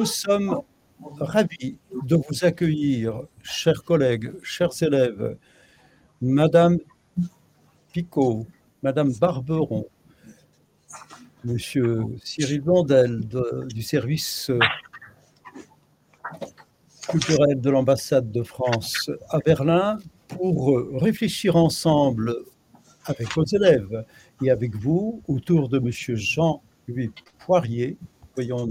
Nous sommes ravis de vous accueillir, chers collègues, chers élèves, Madame Picot, Madame Barberon, Monsieur Cyril Blondel du service culturel de l'ambassade de France à Berlin pour réfléchir ensemble avec vos élèves et avec vous autour de Monsieur Jean-Louis Poirier, voyons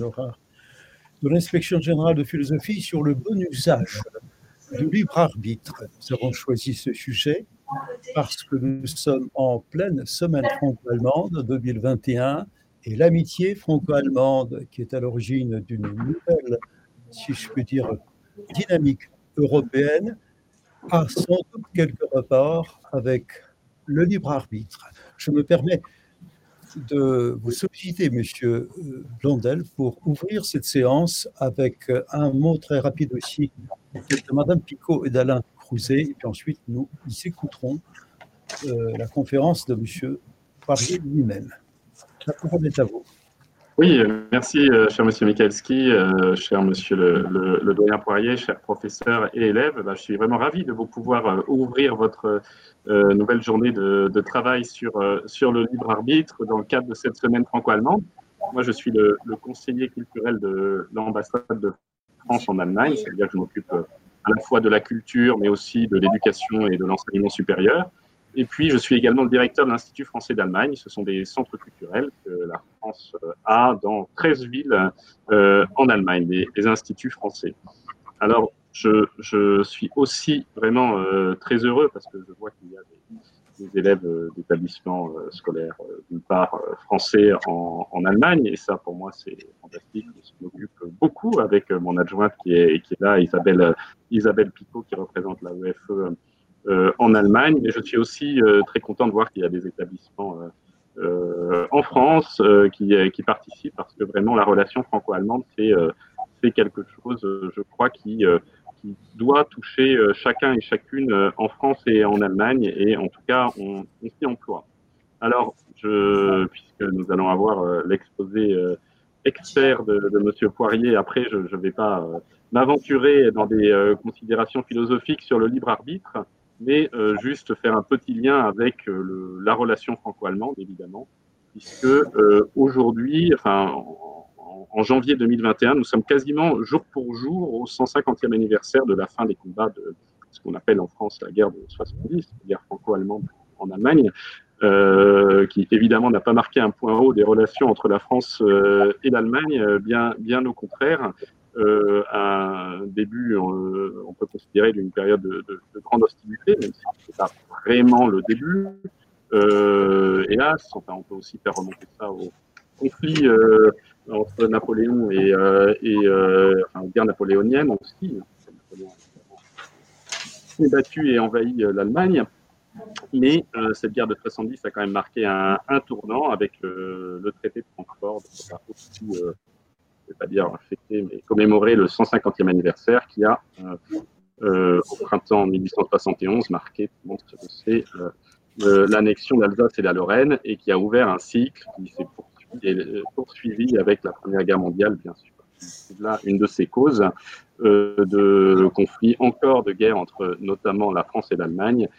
de l'inspection générale de philosophie sur le bon usage du libre arbitre. Nous avons choisi ce sujet parce que nous sommes en pleine semaine franco-allemande 2021 et l'amitié franco-allemande qui est à l'origine d'une nouvelle, si je puis dire, dynamique européenne a sans doute quelques rapports avec le libre arbitre. Je me permets de vous solliciter, Monsieur euh, Blondel, pour ouvrir cette séance avec euh, un mot très rapide aussi de Madame Picot et d'Alain Crouzet, et puis ensuite nous, écouterons euh, la conférence de Monsieur Poirier lui-même. La parole est à vous. Oui, merci, cher monsieur Michalski, cher monsieur le, doyen Poirier, cher professeur et élèves. Bah, je suis vraiment ravi de vous pouvoir ouvrir votre euh, nouvelle journée de, travail sur, euh, sur le libre arbitre dans le cadre de cette semaine franco-allemande. Moi, je suis le, conseiller culturel de l'ambassade de France en Allemagne, c'est-à-dire que je m'occupe euh, à la fois de la culture, mais aussi de l'éducation et de l'enseignement supérieur. Et puis, je suis également le directeur de l'Institut français d'Allemagne. Ce sont des centres culturels que la France a dans 13 villes en Allemagne, des instituts français. Alors, je, suis aussi vraiment euh, très heureux parce que je vois qu'il y a des, élèves euh, d'établissements euh, scolaires, d'une part français en, Allemagne, et ça pour moi c'est fantastique. Je m'occupe beaucoup avec mon adjointe qui est, qui est là, Isabelle, Isabelle Picot, qui représente la UFE en Allemagne. Mais je suis aussi très content de voir qu'il y a des établissements en France qui, qui participent parce que vraiment la relation franco-allemande, c'est c'est quelque chose, je crois, qui, qui doit toucher euh, chacun et chacune euh, en France et en Allemagne, et en tout cas, on, s'y emploie. Alors, je, puisque nous allons avoir euh, l'exposé expert de, de Monsieur Poirier, après, je ne vais pas m'aventurer dans des considérations philosophiques sur le libre arbitre, mais juste faire un petit lien avec le, la relation franco-allemande, évidemment, puisque aujourd'hui, enfin, en, janvier 2021, nous sommes quasiment jour pour jour au 150e anniversaire de la fin des combats de ce qu'on appelle en France la guerre de 70, la guerre franco-allemande en Allemagne, euh, qui évidemment n'a pas marqué un point haut des relations entre la France euh, et l'Allemagne, euh, bien au contraire. Euh, un début, on peut considérer d'une période de, de, de, grande hostilité, même si ce n'est pas vraiment le début. hélas, enfin, on peut aussi faire remonter ça au conflit entre Napoléon et, euh, et euh, enfin, guerre napoléonienne aussi. Napoléon a battu et envahi euh, l'Allemagne. Mais cette guerre de 70 a quand même marqué un, tournant avec le traité de Francfort. Donc, a aussi, je ne vais pas dire fêter, mais commémorer le 150e anniversaire qui a, au printemps 1871, marqué, c'est l'annexion d'Alsace et de la Lorraine et qui a ouvert un cycle qui s'est poursuivi avec la Première Guerre mondiale, bien sûr. C'est là une de ces causes euh, de conflit, encore de guerre entre notamment la France et l'Allemagne,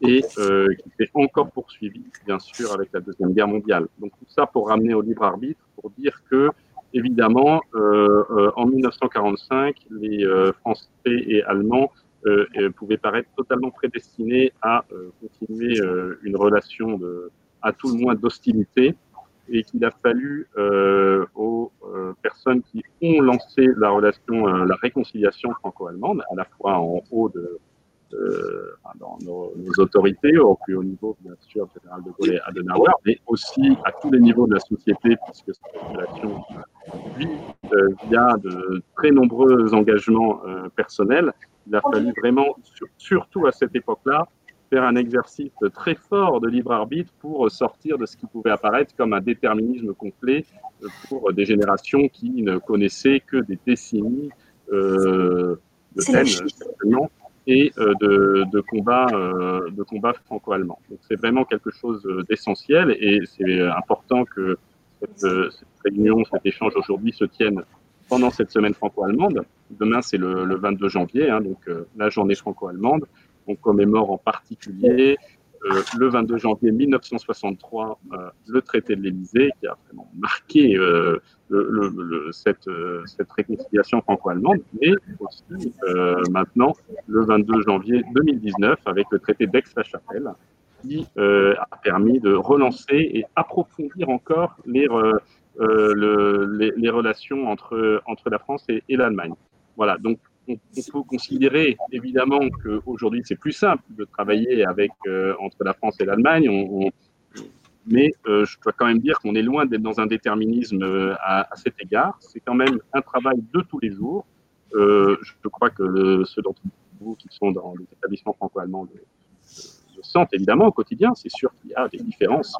et euh, qui s'est encore poursuivi, bien sûr, avec la Deuxième Guerre mondiale. Donc tout ça pour ramener au libre arbitre, pour dire que, évidemment, euh, euh en 1945, les euh, Français et Allemands pouvaient paraître totalement prédestinés à continuer une relation de, à tout le moins d'hostilité et qu'il a fallu euh, aux euh, personnes qui ont lancé la relation, euh, la réconciliation franco-allemande, à la fois en haut de, dans nos, autorités, au plus haut niveau, bien sûr, général de Gaulle et Adenauer, mais aussi à tous les niveaux de la société, puisque cette relation vit via de très nombreux engagements personnels. Il a fallu vraiment, surtout à cette époque-là, faire un exercice très fort de libre arbitre pour sortir de ce qui pouvait apparaître comme un déterminisme complet pour des générations qui ne connaissaient que des décennies euh, de haine et euh, de, de combats euh, de combat franco-allemands. Donc c'est vraiment quelque chose d'essentiel et c'est important que cette, cette, réunion, cet échange aujourd'hui se tienne pendant cette semaine franco-allemande. Demain, c'est le, 22 janvier, hein, donc la journée franco-allemande. On commémore en particulier euh, le 22 janvier 1963 euh, le traité de l'Élysée qui a vraiment marqué euh, cette, réconciliation franco-allemande, mais aussi maintenant le 22 janvier 2019 avec le traité d'Aix-la-Chapelle qui a permis de relancer et approfondir encore les, relations entre, la France et, l'Allemagne. Voilà, on, peut considérer évidemment qu'aujourd'hui c'est plus simple de travailler avec euh, entre la France et l'Allemagne, mais euh, je dois quand même dire qu'on est loin d'être dans un déterminisme euh, à, cet égard. C'est quand même un travail de tous les jours. je crois que ceux d'entre vous qui sont dans les établissements franco-allemands le, sentent évidemment au quotidien. C'est sûr qu'il y a des différences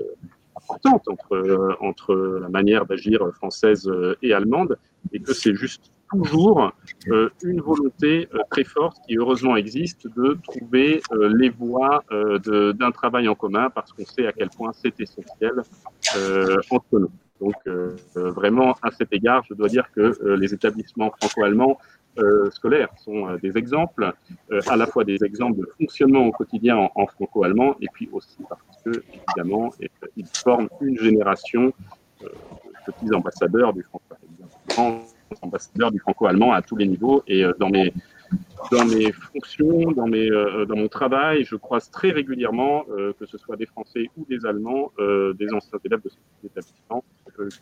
importantes entre, entre la manière d'agir française et allemande et que c'est juste toujours euh, une volonté euh, très forte qui heureusement existe de trouver euh, les voies d'un travail en commun parce qu'on sait à quel point c'est essentiel entre nous. Donc vraiment à cet égard, je dois dire que les établissements franco-allemands scolaires sont des exemples, à la fois des exemples de fonctionnement au quotidien en, franco-allemand et puis aussi parce que évidemment ils forment une génération de petits ambassadeurs du franco-allemand ambassadeur du franco-allemand à tous les niveaux. Et euh, dans mes, dans mes fonctions, dans, mes, euh, dans mon travail, je croise très régulièrement, euh, que ce soit des Français ou des Allemands, des anciens élèves de cet établissement,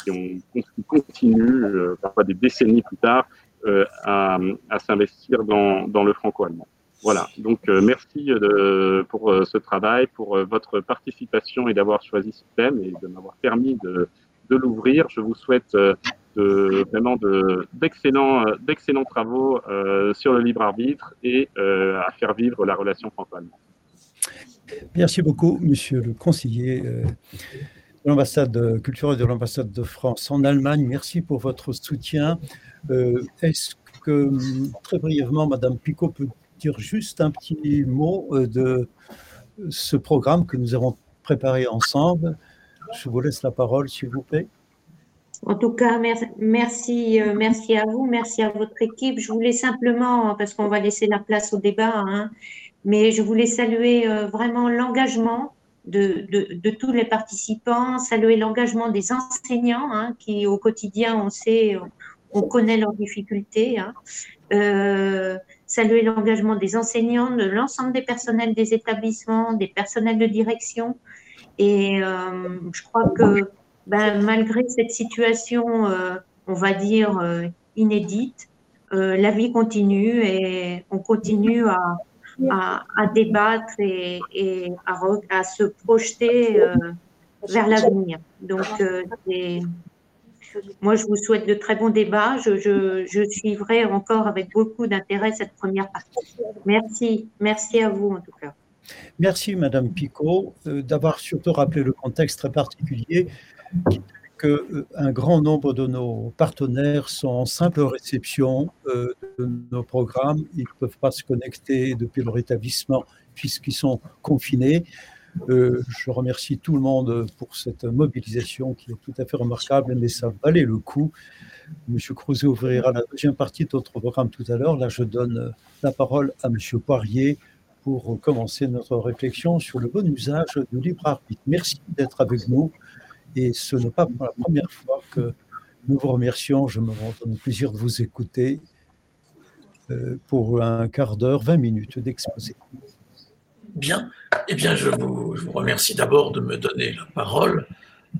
qui, ont, qui continuent, parfois des décennies plus tard, à, à s'investir dans, dans le franco-allemand. Voilà, donc merci pour ce travail, pour votre participation et d'avoir choisi ce thème et de m'avoir permis de, de l'ouvrir. Je vous souhaite de, vraiment d'excellents d'excellents travaux euh, sur le libre arbitre et euh, à faire vivre la relation franco-allemande. Merci beaucoup, monsieur le conseiller euh, de l'ambassade culturelle de l'ambassade de France en Allemagne. Merci pour votre soutien. Est-ce que, très brièvement, madame Picot peut dire juste un petit mot de ce programme que nous avons préparé ensemble? Je vous laisse la parole, s'il vous plaît. En tout cas, merci, euh, merci, à vous, merci à votre équipe. Je voulais simplement, parce qu'on va laisser la place au débat, hein, mais je voulais saluer euh, vraiment l'engagement de, tous les participants, saluer l'engagement des enseignants hein, qui, au quotidien, on sait, on connaît leurs difficultés. Hein. Euh, saluer l'engagement des enseignants, de l'ensemble des personnels des établissements, des personnels de direction. Et je crois que ben, malgré cette situation, euh, on va dire, euh, inédite, euh, la vie continue et on continue à, à, débattre et, et à, à, se projeter vers l'avenir. Donc, moi, je vous souhaite de très bons débats. Je, je, je suivrai encore avec beaucoup d'intérêt cette première partie. Merci. Merci à vous, en tout cas. Merci, Madame Picot, d'avoir surtout rappelé le contexte très particulier qu'un euh, grand nombre de nos partenaires sont en simple réception euh, de nos programmes. Ils ne peuvent pas se connecter depuis leur établissement puisqu'ils sont confinés. Euh, je remercie tout le monde pour cette mobilisation qui est tout à fait remarquable, mais ça valait le coup. Monsieur Crouzet ouvrira la deuxième partie de notre programme tout à l'heure. Là, je donne la parole à Monsieur Poirier pour commencer notre réflexion sur le bon usage du libre arbitre. Merci d'être avec nous. Et ce n'est pas la première fois que nous vous remercions. Je me rends le plaisir de vous écouter euh, pour un quart d'heure, 20 minutes d'exposé. Bien. Eh bien, je vous, remercie d'abord de me donner la parole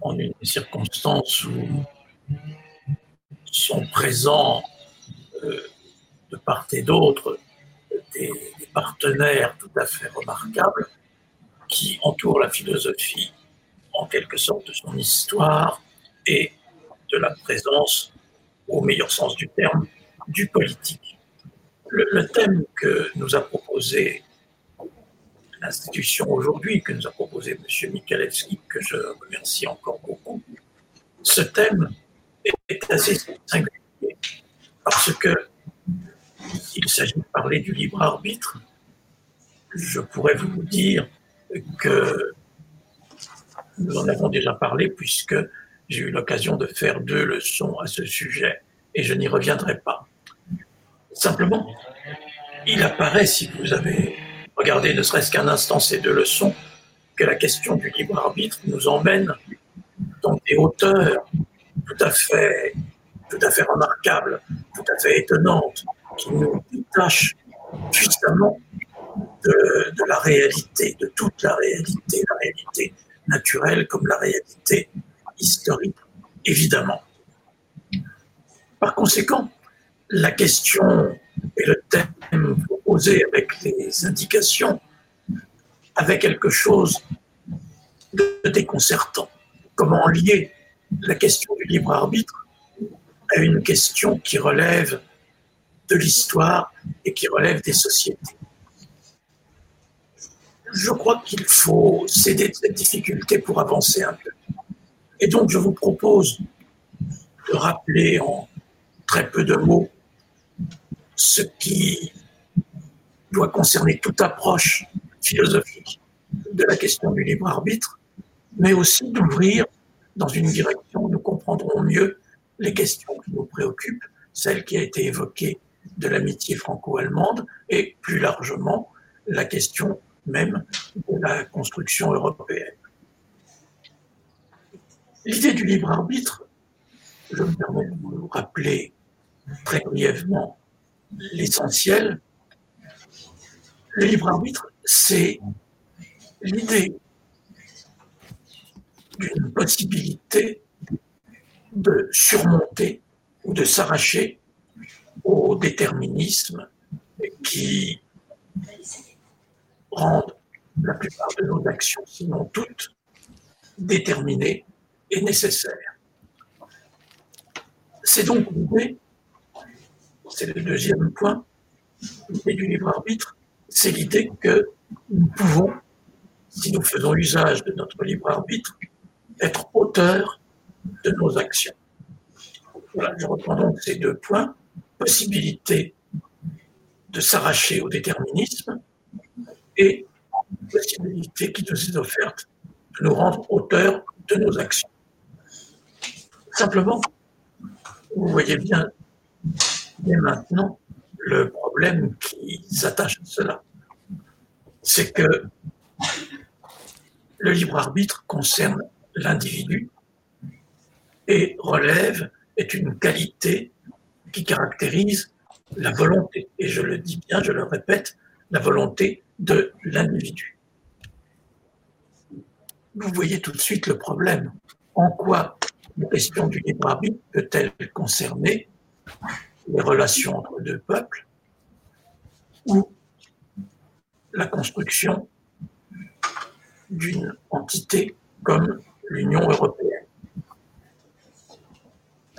en une circonstance où sont présents euh, de part et d'autre des partenaires tout à fait remarquables qui entourent la philosophie en quelque sorte de son histoire et de la présence, au meilleur sens du terme, du politique. Le, thème que nous a proposé l'institution aujourd'hui, que nous a proposé M. Michalewski, que je remercie encore beaucoup, ce thème est assez singulier parce que il s'agit de parler du libre arbitre. Je pourrais vous dire que nous en avons déjà parlé puisque j'ai eu l'occasion de faire deux leçons à ce sujet et je n'y reviendrai pas. Simplement, il apparaît, si vous avez regardé ne serait-ce qu'un instant ces deux leçons, que la question du libre arbitre nous emmène dans des hauteurs tout à fait, tout à fait remarquables, tout à fait étonnantes, qui nous détachent justement de, de, la réalité, de toute la réalité, la réalité naturelle comme la réalité historique, évidemment. Par conséquent, la question et le thème proposé avec les indications avait quelque chose de déconcertant. Comment lier la question du libre arbitre à une question qui relève de l'histoire et qui relève des sociétés? Je crois qu'il faut céder de cette difficulté pour avancer un peu. Et donc je vous propose de rappeler en très peu de mots ce qui doit concerner toute approche philosophique de la question du libre arbitre, mais aussi d'ouvrir dans une direction où nous comprendrons mieux les questions qui nous préoccupent, celle qui a été évoquée de l'amitié franco-allemande et plus largement la question même de la construction européenne. L'idée du libre arbitre, je me permets de vous rappeler très brièvement l'essentiel. Le libre arbitre, c'est l'idée d'une possibilité de surmonter ou de s'arracher au déterminisme qui rendent la plupart de nos actions, sinon toutes, déterminées et nécessaires. C'est donc l'idée c'est le deuxième point, l'idée du libre arbitre, c'est l'idée que nous pouvons, si nous faisons usage de notre libre arbitre, être auteurs de nos actions. Voilà, je reprends donc ces deux points. Possibilité de s'arracher au déterminisme et possibilité qui nous est offerte de nous rendre auteurs de nos actions. Simplement, vous voyez bien mais maintenant, le problème qui s'attache à cela, c'est que le libre arbitre concerne l'individu et relève, est une qualité qui caractérise la volonté, et je le dis bien, je le répète, la volonté de l'individu. Vous voyez tout de suite le problème. En quoi la question du libre arbitre peut-elle concerner les relations entre deux peuples ou la construction d'une entité comme l'Union européenne?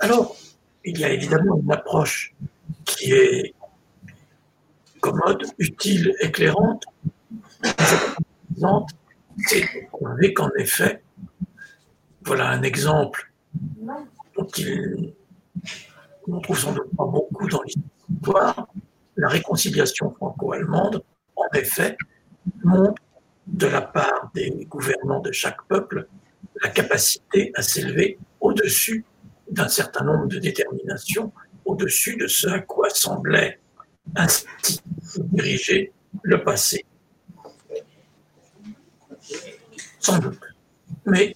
Alors, il y a évidemment une approche qui est commode, utile, éclairante, c'est qu'en effet, voilà un exemple dont il on trouve sans doute pas beaucoup dans l'histoire, la réconciliation franco-allemande, en effet, montre de la part des gouvernants de chaque peuple la capacité à s'élever au-dessus d'un certain nombre de déterminations, au-dessus de ce à quoi semblait ainsi diriger le passé. Sans doute. Mais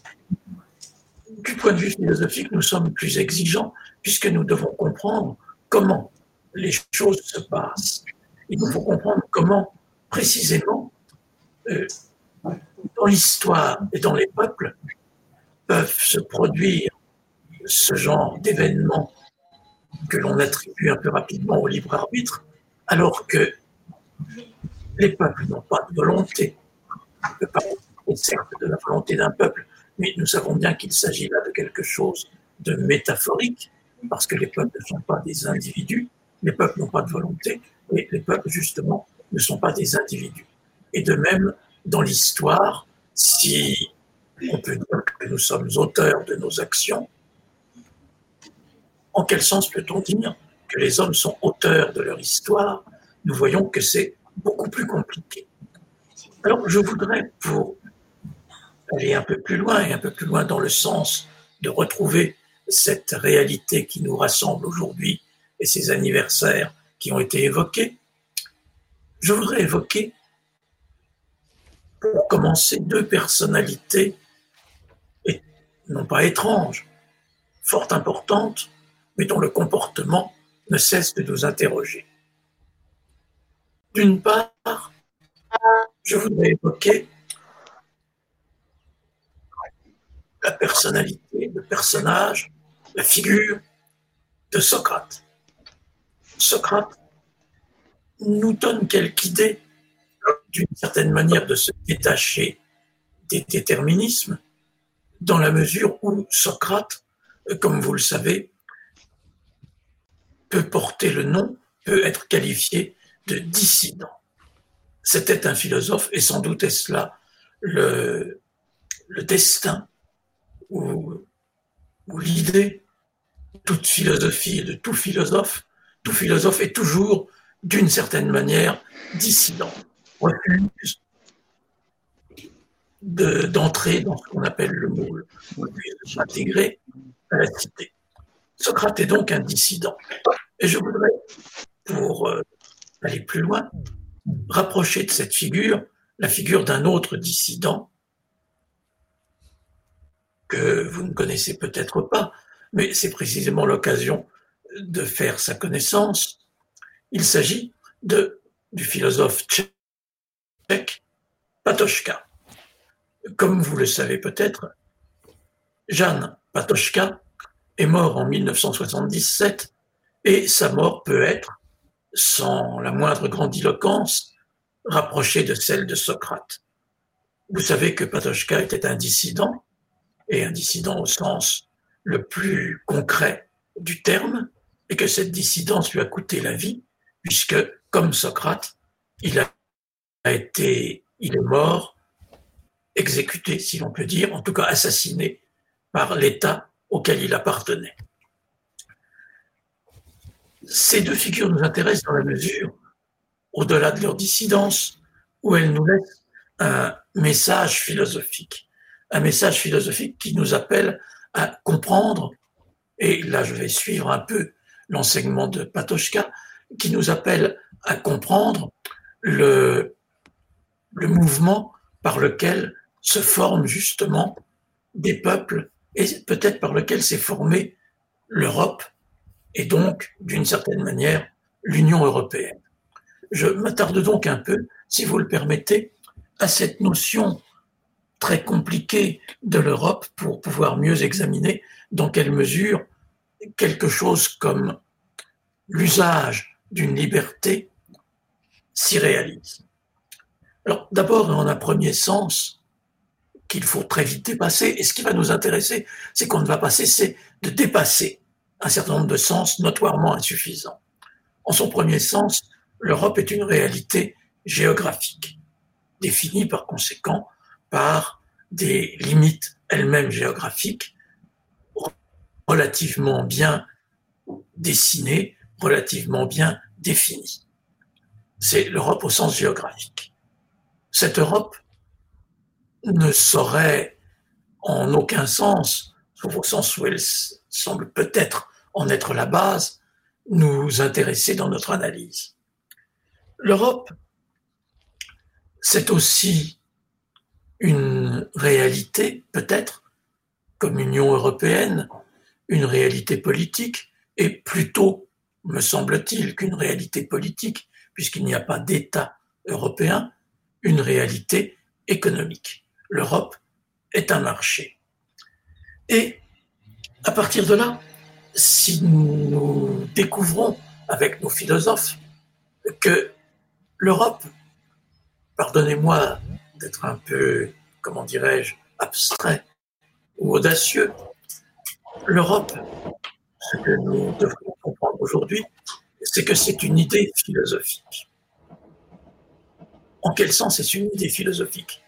du point de vue philosophique, nous sommes plus exigeants puisque nous devons comprendre comment les choses se passent. Il nous faut comprendre comment, précisément, euh, dans l'histoire et dans les peuples, peuvent se produire ce genre d'événements que l'on attribue un peu rapidement au libre arbitre, alors que les peuples n'ont pas de volonté. On peut parler certes de la volonté d'un peuple, mais nous savons bien qu'il s'agit là de quelque chose de métaphorique, parce que les peuples ne sont pas des individus, les peuples n'ont pas de volonté, et les peuples, justement, ne sont pas des individus. Et de même, dans l'histoire, si on peut dire que nous sommes auteurs de nos actions, en quel sens peut-on dire que les hommes sont auteurs de leur histoire Nous voyons que c'est beaucoup plus compliqué. Alors, je voudrais, pour aller un peu plus loin et un peu plus loin dans le sens de retrouver cette réalité qui nous rassemble aujourd'hui et ces anniversaires qui ont été évoqués, je voudrais évoquer, pour commencer, deux personnalités, non pas étranges, fort importantes, mais dont le comportement ne cesse de nous interroger. D'une part, je voudrais évoquer la personnalité, le personnage, la figure de Socrate. Socrate nous donne quelque idée d'une certaine manière de se détacher des déterminismes, dans la mesure où Socrate, comme vous le savez, peut porter le nom, peut être qualifié de dissident. C'était un philosophe, et sans doute est-ce là le, destin ou, ou l'idée toute philosophie et de tout philosophe. Tout philosophe est toujours, d'une certaine manière, dissident, refuse d'entrer dans ce qu'on appelle le moule, refuse de s'intégrer à la cité. Socrate est donc un dissident. Et je voudrais, pour euh, aller plus loin, rapprocher de cette figure la figure d'un autre dissident que vous ne connaissez peut-être pas, mais c'est précisément l'occasion de faire sa connaissance. Il s'agit de, du philosophe tchèque Patochka. Comme vous le savez peut-être, Jan Patochka est mort en 1977 et sa mort peut être, sans la moindre grandiloquence, rapprochée de celle de Socrate. Vous savez que Patochka était un dissident, et un dissident au sens le plus concret du terme, et que cette dissidence lui a coûté la vie, puisque, comme Socrate, il a été, il est mort, exécuté, si l'on peut dire, en tout cas assassiné par l'État auquel il appartenait. Ces deux figures nous intéressent dans la mesure, au-delà de leur dissidence, où elles nous laissent un message philosophique, un message philosophique qui nous appelle à comprendre, et là je vais suivre un peu l'enseignement de Patochka, qui nous appelle à comprendre le, le mouvement par lequel se forment justement des peuples et peut-être par lequel s'est formée l'Europe et donc, d'une certaine manière, l'Union européenne. Je m'attarde donc un peu, si vous le permettez, à cette notion très compliquée de l'Europe pour pouvoir mieux examiner dans quelle mesure quelque chose comme l'usage d'une liberté s'y réalise. Alors d'abord, en un premier sens, qu'il faut très vite dépasser. Et ce qui va nous intéresser, c'est qu'on ne va pas cesser de dépasser un certain nombre de sens notoirement insuffisants. En son premier sens, l'Europe est une réalité géographique, définie par conséquent par des limites elles-mêmes géographiques relativement bien dessinées, relativement bien définies. C'est l'Europe au sens géographique. Cette Europe ne saurait en aucun sens, sauf au sens où elle semble peut-être en être la base, nous intéresser dans notre analyse. L'Europe, c'est aussi une réalité, peut-être, comme Union européenne, une réalité politique, et plutôt, me semble-t-il, qu'une réalité politique, puisqu'il n'y a pas d'État européen, une réalité économique l'Europe est un marché. Et à partir de là, si nous découvrons avec nos philosophes que l'Europe, pardonnez-moi d'être un peu, comment dirais-je, abstrait ou audacieux, l'Europe, ce que nous devons comprendre aujourd'hui, c'est que c'est une idée philosophique. En quel sens est-ce une idée philosophique?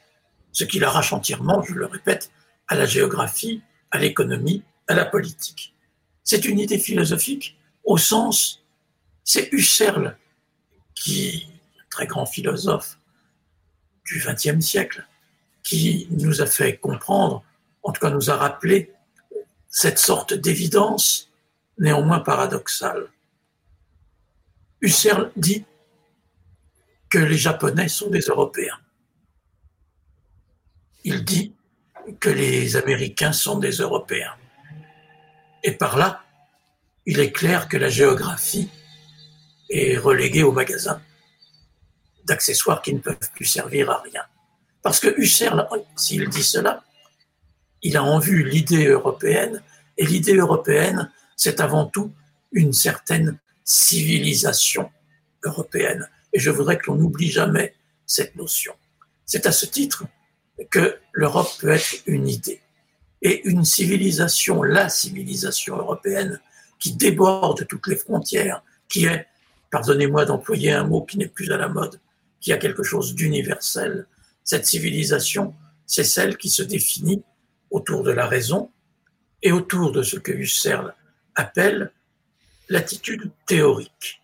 Ce qui l'arrache entièrement, je le répète, à la géographie, à l'économie, à la politique. C'est une idée philosophique au sens, c'est Husserl, qui, très grand philosophe du XXe siècle, qui nous a fait comprendre, en tout cas nous a rappelé cette sorte d'évidence néanmoins paradoxale. Husserl dit que les Japonais sont des Européens. Il dit que les Américains sont des Européens. Et par là, il est clair que la géographie est reléguée au magasin d'accessoires qui ne peuvent plus servir à rien. Parce que Husserl, s'il dit cela, il a en vue l'idée européenne, et l'idée européenne, c'est avant tout une certaine civilisation européenne. Et je voudrais que l'on n'oublie jamais cette notion. C'est à ce titre que l'Europe peut être une idée. Et une civilisation, la civilisation européenne, qui déborde toutes les frontières, qui est, pardonnez-moi d'employer un mot qui n'est plus à la mode, qui a quelque chose d'universel, cette civilisation, c'est celle qui se définit autour de la raison et autour de ce que Husserl appelle l'attitude théorique.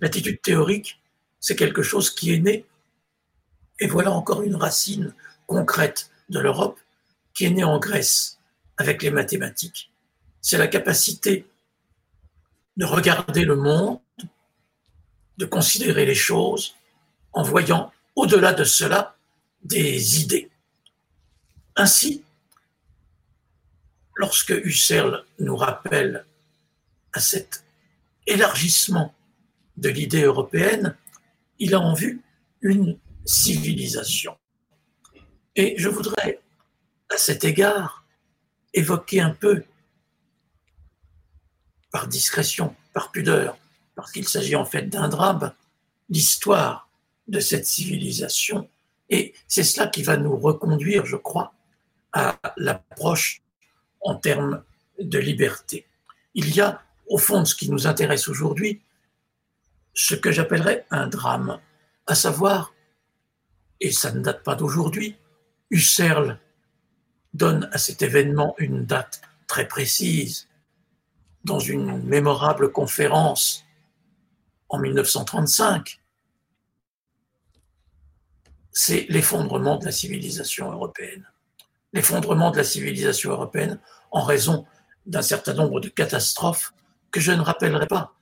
L'attitude théorique, c'est quelque chose qui est né, et voilà encore une racine concrète de l'Europe, qui est née en Grèce avec les mathématiques. C'est la capacité de regarder le monde, de considérer les choses en voyant au-delà de cela des idées. Ainsi, lorsque Husserl nous rappelle à cet élargissement de l'idée européenne, il a en vue une civilisation. Et je voudrais, à cet égard, évoquer un peu, par discrétion, par pudeur, parce qu'il s'agit en fait d'un drame, l'histoire de cette civilisation. Et c'est cela qui va nous reconduire, je crois, à l'approche en termes de liberté. Il y a, au fond de ce qui nous intéresse aujourd'hui, ce que j'appellerais un drame, à savoir, et ça ne date pas d'aujourd'hui, Husserl donne à cet événement une date très précise dans une mémorable conférence en 1935. C'est l'effondrement de la civilisation européenne. L'effondrement de la civilisation européenne en raison d'un certain nombre de catastrophes que je ne rappellerai pas,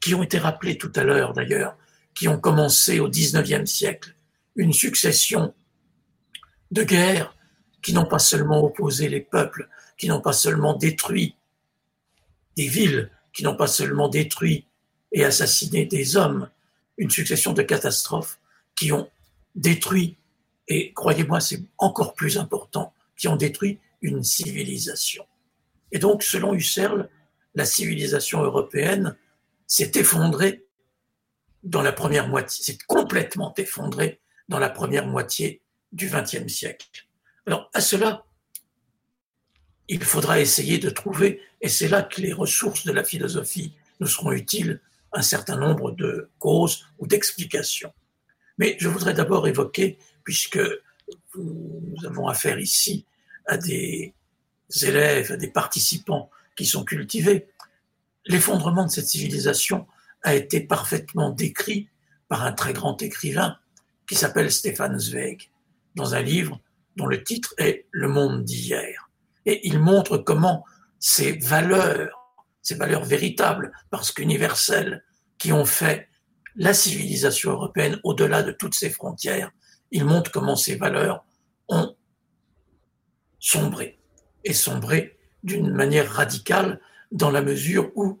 qui ont été rappelées tout à l'heure d'ailleurs, qui ont commencé au XIXe siècle, une succession de guerres qui n'ont pas seulement opposé les peuples, qui n'ont pas seulement détruit des villes, qui n'ont pas seulement détruit et assassiné des hommes, une succession de catastrophes qui ont détruit, et croyez-moi, c'est encore plus important, qui ont détruit une civilisation. Et donc, selon Husserl, la civilisation européenne s'est effondrée dans la première moitié, s'est complètement effondrée dans la première moitié du XXe siècle. Alors, à cela, il faudra essayer de trouver, et c'est là que les ressources de la philosophie nous seront utiles, un certain nombre de causes ou d'explications. Mais je voudrais d'abord évoquer, puisque nous avons affaire ici à des élèves, à des participants qui sont cultivés, l'effondrement de cette civilisation a été parfaitement décrit par un très grand écrivain qui s'appelle Stéphane Zweig, dans un livre dont le titre est Le monde d'hier. Et il montre comment ces valeurs, ces valeurs véritables, parce qu'universelles, qui ont fait la civilisation européenne au-delà de toutes ses frontières, il montre comment ces valeurs ont sombré, et sombré d'une manière radicale dans la mesure où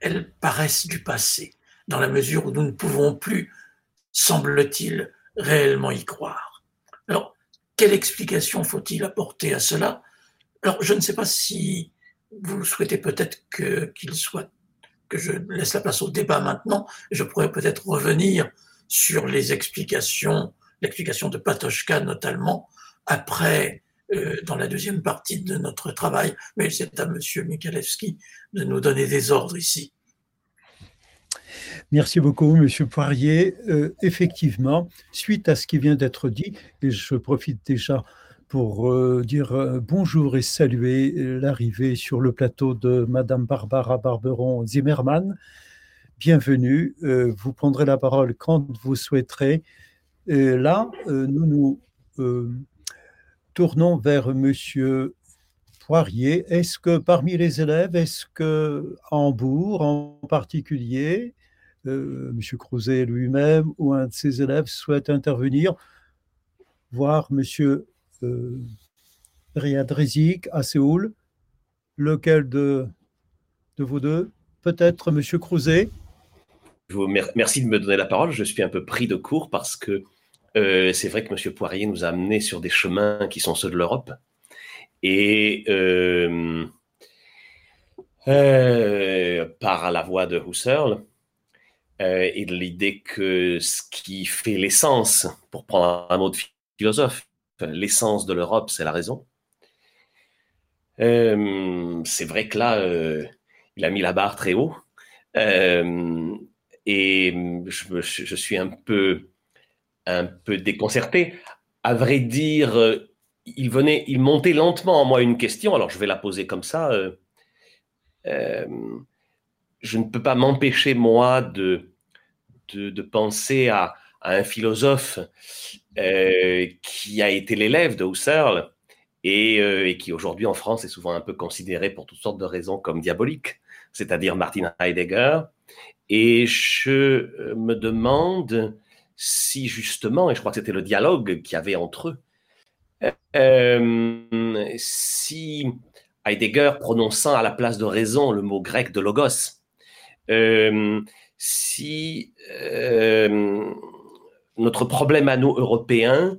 elles paraissent du passé, dans la mesure où nous ne pouvons plus, semble-t-il, réellement y croire. Alors, quelle explication faut-il apporter à cela? Alors, je ne sais pas si vous souhaitez peut-être qu'il soit que je laisse la place au débat maintenant. Je pourrais peut-être revenir sur les explications, l'explication de Patochka notamment, après, euh, dans la deuxième partie de notre travail. Mais c'est à M. Mikalewski de nous donner des ordres ici. Merci beaucoup, Monsieur Poirier. Euh, effectivement, suite à ce qui vient d'être dit, et je profite déjà pour euh, dire euh, bonjour et saluer l'arrivée sur le plateau de Madame Barbara Barberon Zimmermann. Bienvenue. vous prendrez la parole quand vous souhaiterez. là, nous nous tournons vers Monsieur Poirier, est-ce que parmi les élèves, est-ce que Hambourg en particulier, euh, M. Crouzet lui-même ou un de ses élèves souhaite intervenir, voir M. Euh, Riyad à Séoul, lequel de, de vous deux? Peut-être M. Crouzet Merci de me donner la parole. Je suis un peu pris de court parce que euh, c'est vrai que M. Poirier nous a amenés sur des chemins qui sont ceux de l'Europe. Et euh, euh, par la voix de Husserl, et de l'idée que ce qui fait l'essence, pour prendre un mot de philosophe, l'essence de l'Europe, c'est la raison. c'est vrai que là, il a mis la barre très haut. et je, je, suis un peu un peu déconcerté. À vrai dire, euh, il venait, il montait lentement en moi une question. Alors je vais la poser comme ça. Euh, euh, je ne peux pas m'empêcher moi de, de, penser à, un philosophe qui a été l'élève de Husserl et, et qui aujourd'hui en France est souvent un peu considéré pour toutes sortes de raisons comme diabolique, c'est-à-dire Martin Heidegger. Et je me demande si justement, et je crois que c'était le dialogue qu'il y avait entre eux, euh, si Heidegger prononçant à la place de raison le mot grec de logos, euh, si euh, notre problème à nous Européens,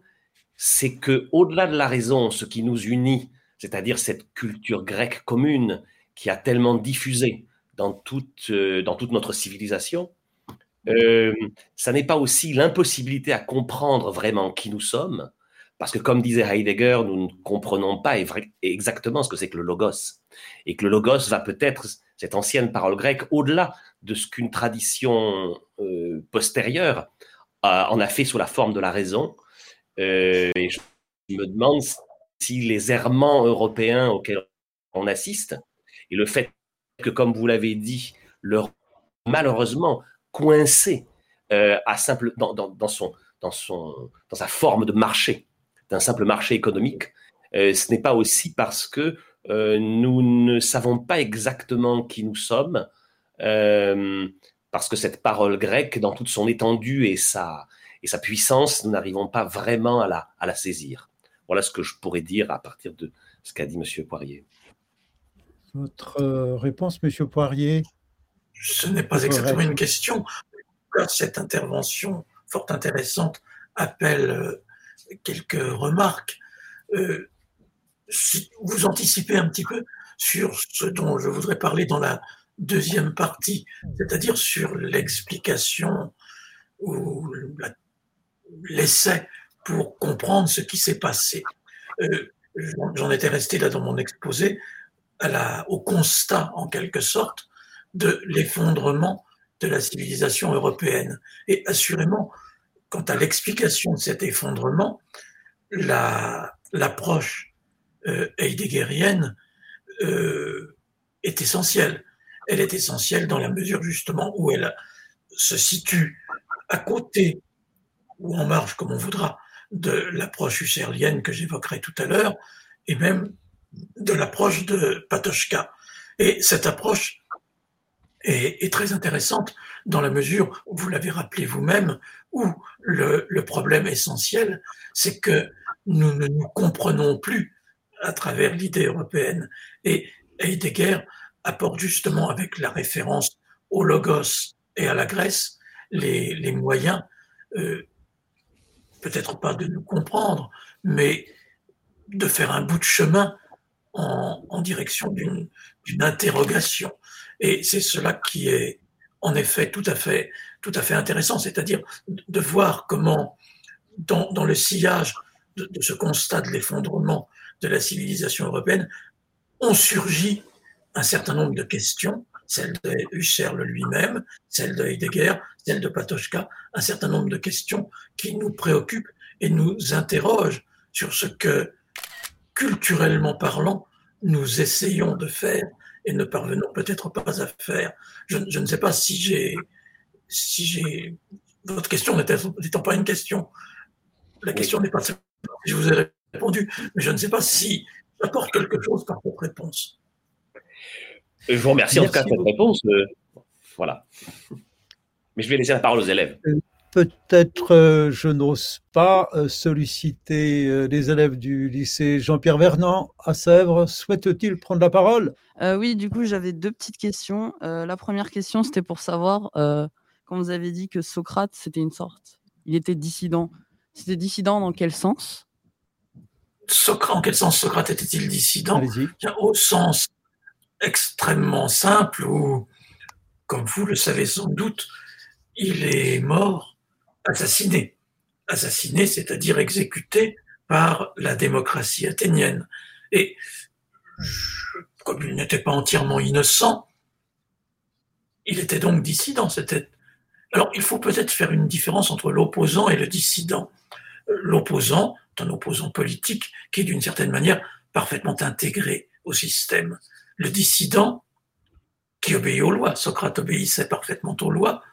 c'est que au-delà de la raison, ce qui nous unit, c'est-à-dire cette culture grecque commune qui a tellement diffusé dans toute, dans toute notre civilisation, euh, ça n'est pas aussi l'impossibilité à comprendre vraiment qui nous sommes, parce que comme disait Heidegger, nous ne comprenons pas exactement ce que c'est que le logos, et que le logos va peut-être, cette ancienne parole grecque, au-delà de ce qu'une tradition euh, postérieure en a fait sous la forme de la raison. Euh, je me demande si les errements européens auxquels on assiste, et le fait que, comme vous l'avez dit, leur, malheureusement, coincé euh, à simple, dans, son, dans, son, dans sa forme de marché, d'un simple marché économique, euh, ce n'est pas aussi parce que euh, nous ne savons pas exactement qui nous sommes, parce que cette parole grecque, dans toute son étendue et sa, et sa puissance, nous n'arrivons pas vraiment à la, à la saisir. Voilà ce que je pourrais dire à partir de ce qu'a dit M. Poirier. Votre réponse, M. Poirier? Ce n'est pas exactement une question. Cette intervention fort intéressante appelle euh, quelques remarques. Euh, vous anticipez un petit peu sur ce dont je voudrais parler dans la deuxième partie, c'est-à-dire sur l'explication ou l'essai pour comprendre ce qui s'est passé. Euh, j'en étais resté là dans mon exposé au constat en quelque sorte de l'effondrement de la civilisation européenne. Et assurément, quant à l'explication de cet effondrement, l'approche euh, heideggerienne euh, est essentielle. Elle est essentielle dans la mesure justement où elle se situe à côté ou en marge, comme on voudra, de l'approche husserlienne que j'évoquerai tout à l'heure, et même de l'approche de Patochka. Et cette approche est, très intéressante dans la mesure, vous l'avez rappelé vous-même, où le, problème essentiel, c'est que nous ne nous comprenons plus à travers l'idée européenne. Et Heidegger apporte justement avec la référence au logos et à la Grèce les, les moyens, euh, peut-être pas de nous comprendre, mais de faire un bout de chemin en, en direction d'une interrogation. Et c'est cela qui est en effet tout à fait, tout à fait intéressant, c'est-à-dire de voir comment, dans, dans le sillage de, ce constat de l'effondrement de la civilisation européenne, ont surgi un certain nombre de questions, celle de Husserl lui-même, celle de Heidegger, celle de Patochka, un certain nombre de questions qui nous préoccupent et nous interrogent sur ce que, culturellement parlant, nous essayons de faire et ne parvenons peut-être pas à faire. Je, ne sais pas si j'ai, si j'ai, votre question n'étant pas une question, la question n'est pas je vous ai répondu, mais je ne sais pas si j'apporte quelque chose par votre réponse. Je vous remercie en tout cas de cette réponse. Euh, voilà. Mais je vais laisser la parole aux élèves. Euh, peut-être euh, je n'ose pas solliciter les élèves du lycée Jean-Pierre Vernant à Sèvres. Souhaite-t-il prendre la parole? Oui, du coup, j'avais deux petites questions. la première question, c'était pour savoir, quand vous avez dit que Socrate, c'était une sorte, il était dissident. C'était dissident dans quel sens? Socrate, en quel sens Socrate était-il dissident? Au sens extrêmement simple où, comme vous le savez sans doute, il est mort assassiné. Assassiné, c'est-à-dire exécuté par la démocratie athénienne. Et comme il n'était pas entièrement innocent, il était donc dissident. C'était... Alors, il faut peut-être faire une différence entre l'opposant et le dissident. L'opposant un opposant politique qui est d'une certaine manière parfaitement intégré au système le dissident qui obéit aux lois. Socrate obéissait parfaitement aux lois.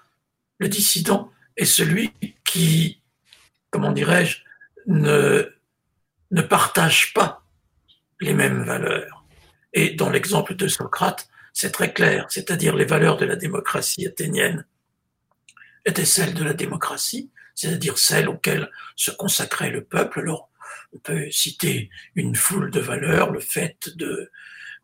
Le dissident est celui qui, comment dirais-je, ne, ne partage pas les mêmes valeurs. Et dans l'exemple de Socrate, c'est très clair, c'est-à-dire les valeurs de la démocratie athénienne étaient celles de la démocratie, c'est-à-dire celles auxquelles se consacrait le peuple. Alors, on peut citer une foule de valeurs, le fait de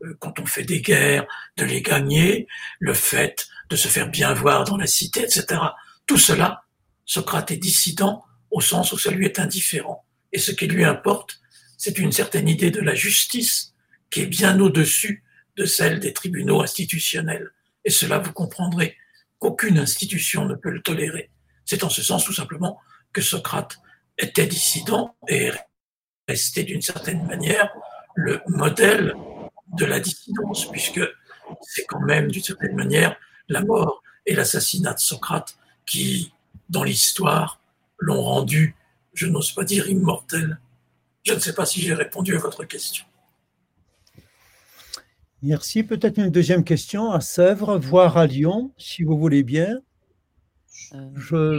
euh, quand on fait des guerres, de les gagner, le fait de se faire bien voir dans la cité, etc. Tout cela, Socrate est dissident au sens où ça lui est indifférent. Et ce qui lui importe, c'est une certaine idée de la justice qui est bien au-dessus de celle des tribunaux institutionnels. Et cela, vous comprendrez qu'aucune institution ne peut le tolérer. C'est en ce sens tout simplement que Socrate était dissident et resté d'une certaine manière le modèle de la dissidence, puisque c'est quand même, d'une certaine manière, la mort et l'assassinat de Socrate qui, dans l'histoire, l'ont rendu, je n'ose pas dire immortel. Je ne sais pas si j'ai répondu à votre question. Merci. Peut-être une deuxième question à Sèvres, voire à Lyon, si vous voulez bien. Euh, je,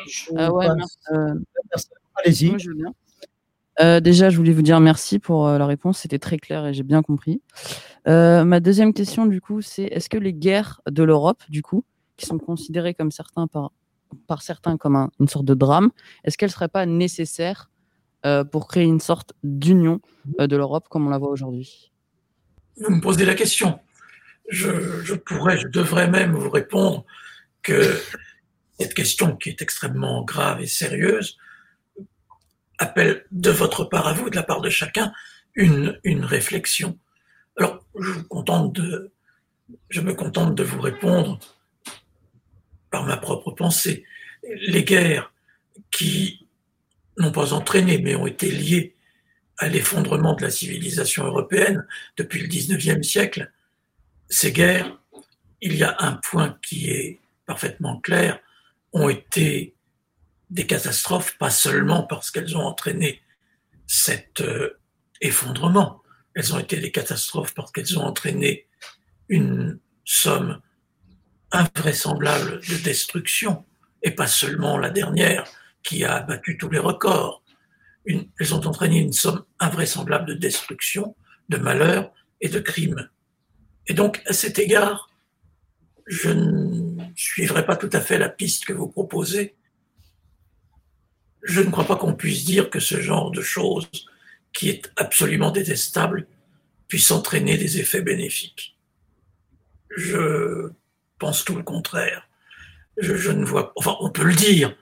euh, Allez-y. Euh, déjà, je voulais vous dire merci pour la réponse. C'était très clair et j'ai bien compris. Euh, ma deuxième question, du coup, c'est est-ce que les guerres de l'Europe, du coup, qui sont considérées comme certains par, par certains comme une sorte de drame, est-ce qu'elles ne seraient pas nécessaires euh, pour créer une sorte d'union euh, de l'Europe comme on la voit aujourd'hui? Vous me posez la question. Je, je, pourrais, je devrais même vous répondre que cette question, qui est extrêmement grave et sérieuse, appelle de votre part à vous, de la part de chacun, une, une réflexion. Alors, je, contente de, je me contente de vous répondre par ma propre pensée. Les guerres qui n'ont pas entraîné, mais ont été liées à l'effondrement de la civilisation européenne depuis le 19e siècle, ces guerres, il y a un point qui est parfaitement clair, ont été des catastrophes, pas seulement parce qu'elles ont entraîné cet euh, effondrement, elles ont été des catastrophes parce qu'elles ont entraîné une somme invraisemblable de destruction, et pas seulement la dernière qui a battu tous les records. elles ont entraîné une somme invraisemblable de destruction, de malheur et de crimes. Et donc, à cet égard, je ne suivrai pas tout à fait la piste que vous proposez. Je ne crois pas qu'on puisse dire que ce genre de choses qui est absolument détestable puisse entraîner des effets bénéfiques. Je pense tout le contraire. Je, ne vois, enfin, on peut le dire,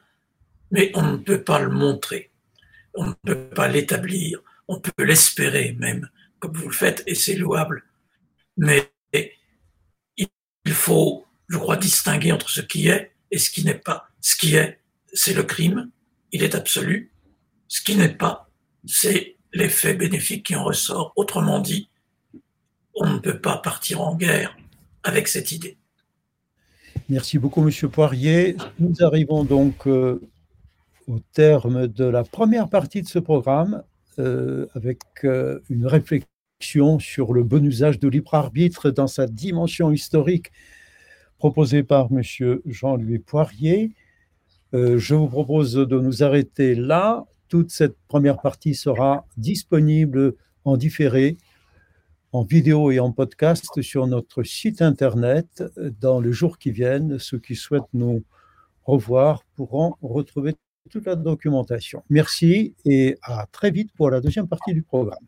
mais on ne peut pas le montrer. On ne peut pas l'établir. On peut l'espérer même, comme vous le faites, et c'est louable. Mais il faut, je crois, distinguer entre ce qui est et ce qui n'est pas. Ce qui est, c'est le crime, il est absolu. Ce qui n'est pas, c'est l'effet bénéfique qui en ressort. Autrement dit, on ne peut pas partir en guerre avec cette idée. Merci beaucoup, Monsieur Poirier. Nous arrivons donc euh, au terme de la première partie de ce programme euh, avec euh, une réflexion sur le bon usage de libre arbitre dans sa dimension historique proposée par Monsieur Jean-Louis Poirier. je vous propose de nous arrêter là toute cette première partie sera disponible en différé en vidéo et en podcast sur notre site internet dans les jours qui viennent. Ceux qui souhaitent nous revoir pourront retrouver toute la documentation. Merci et à très vite pour la deuxième partie du programme.